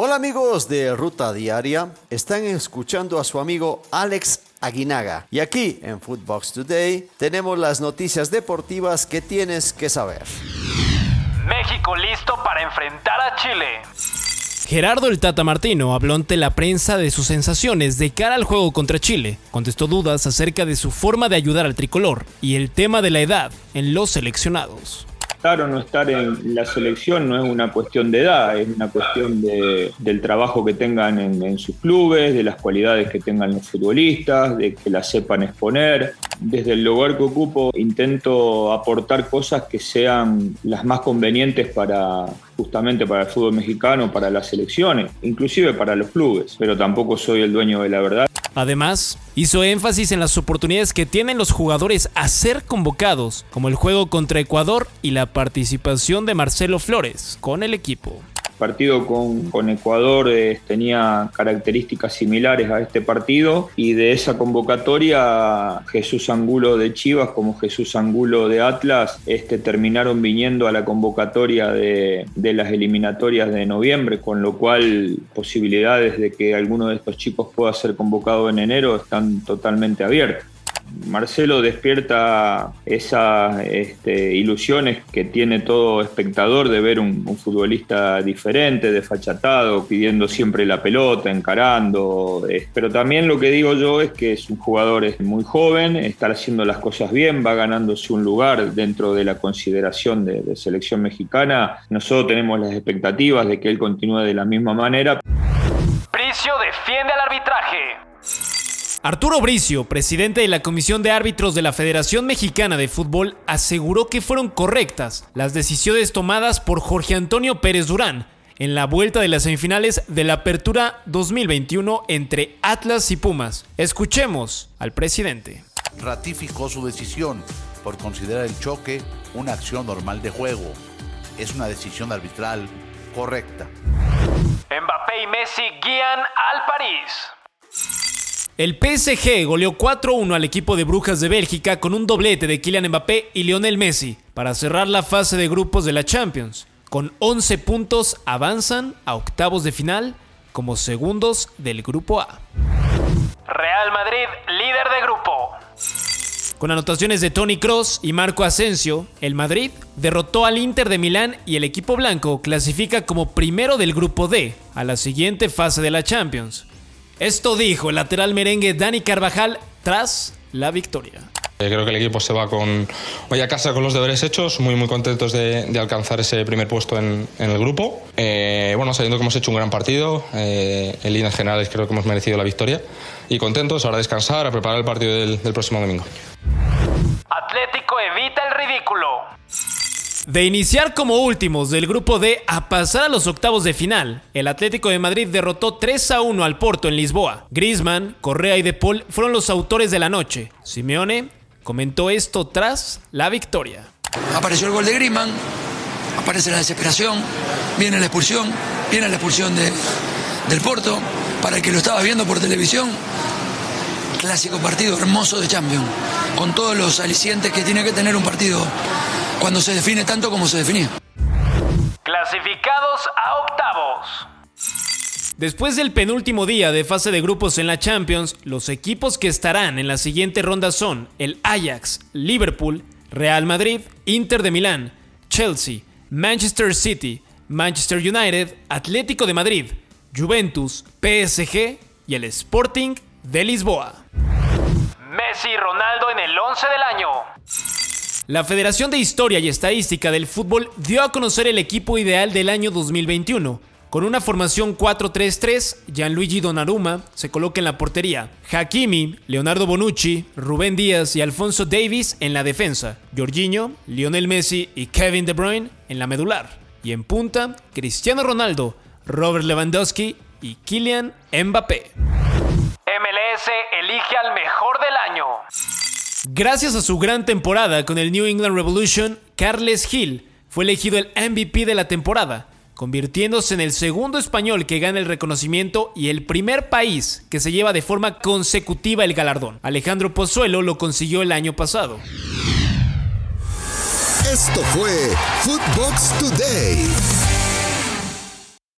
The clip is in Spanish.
Hola amigos de Ruta Diaria, están escuchando a su amigo Alex Aguinaga. Y aquí en Footbox Today tenemos las noticias deportivas que tienes que saber. México listo para enfrentar a Chile. Gerardo el Tata Martino habló ante la prensa de sus sensaciones de cara al juego contra Chile. Contestó dudas acerca de su forma de ayudar al tricolor y el tema de la edad en los seleccionados estar o no estar en la selección no es una cuestión de edad, es una cuestión de, del trabajo que tengan en, sus clubes, de las cualidades que tengan los futbolistas, de que las sepan exponer. Desde el lugar que ocupo intento aportar cosas que sean las más convenientes para justamente para el fútbol mexicano, para las selecciones, inclusive para los clubes, pero tampoco soy el dueño de la verdad. Además, hizo énfasis en las oportunidades que tienen los jugadores a ser convocados, como el juego contra Ecuador y la participación de Marcelo Flores con el equipo partido con, Ecuador eh, tenía características similares a este partido y de esa convocatoria Jesús Angulo de Chivas como Jesús Angulo de Atlas este, terminaron viniendo a la convocatoria de, de las eliminatorias de noviembre, con lo cual posibilidades de que alguno de estos chicos pueda ser convocado en enero están totalmente abiertas. Marcelo despierta esas este, ilusiones que tiene todo espectador de ver un, futbolista diferente, desfachatado, pidiendo siempre la pelota, encarando. pero también lo que digo yo es que es un jugador muy joven, está haciendo las cosas bien, va ganándose un lugar dentro de la consideración de, selección mexicana. Nosotros tenemos las expectativas de que él continúe de la misma manera. Defiende al arbitraje. Arturo Bricio, presidente de la Comisión de Árbitros de la Federación Mexicana de Fútbol, aseguró que fueron correctas las decisiones tomadas por Jorge Antonio Pérez Durán en la vuelta de las semifinales de la Apertura 2021 entre Atlas y Pumas. Escuchemos al presidente. Ratificó su decisión por considerar el choque una acción normal de juego. Es una decisión arbitral correcta. Mbappé y Messi guían al París. El PSG goleó 4-1 al equipo de Brujas de Bélgica con un doblete de Kylian Mbappé y Lionel Messi para cerrar la fase de grupos de la Champions. Con 11 puntos avanzan a octavos de final como segundos del grupo A. Real Madrid, líder de grupo. Con anotaciones de Tony Cross y Marco Asensio, el Madrid derrotó al Inter de Milán y el equipo blanco clasifica como primero del grupo D a la siguiente fase de la Champions. Esto dijo el lateral merengue Dani Carvajal tras la victoria. Eh, creo que el equipo se va con hoy a casa con los deberes hechos, muy muy contentos de, alcanzar ese primer puesto en, el grupo. Eh, bueno, sabiendo que hemos hecho un gran partido, eh, en líneas generales creo que hemos merecido la victoria y contentos ahora a descansar, a preparar el partido del, del próximo domingo. Atlético evita el ridículo. De iniciar como últimos del grupo D a pasar a los octavos de final, el Atlético de Madrid derrotó 3 a 1 al Porto en Lisboa. Griezmann, Correa y De Paul fueron los autores de la noche. Simeone comentó esto tras la victoria. Apareció el gol de Griezmann, aparece la desesperación, viene la expulsión, viene la expulsión de, del Porto. Para el que lo estaba viendo por televisión, clásico partido hermoso de Champions, con todos los alicientes que tiene que tener un partido cuando se define tanto como se definía. Clasificados a octavos. Después del penúltimo día de fase de grupos en la Champions, los equipos que estarán en la siguiente ronda son el Ajax, Liverpool, Real Madrid, Inter de Milán, Chelsea, Manchester City, Manchester United, Atlético de Madrid, Juventus, PSG y el Sporting de Lisboa. Messi y Ronaldo en el 11 del año. La Federación de Historia y Estadística del Fútbol dio a conocer el equipo ideal del año 2021. Con una formación 4-3-3, Gianluigi Donnarumma se coloca en la portería, Hakimi, Leonardo Bonucci, Rubén Díaz y Alfonso Davis en la defensa, Jorginho, Lionel Messi y Kevin De Bruyne en la medular, y en punta, Cristiano Ronaldo, Robert Lewandowski y Kylian Mbappé. MLS elige al mejor del año. Gracias a su gran temporada con el New England Revolution, Carles Hill fue elegido el MVP de la temporada, convirtiéndose en el segundo español que gana el reconocimiento y el primer país que se lleva de forma consecutiva el galardón. Alejandro Pozuelo lo consiguió el año pasado. Esto fue Footbox Today.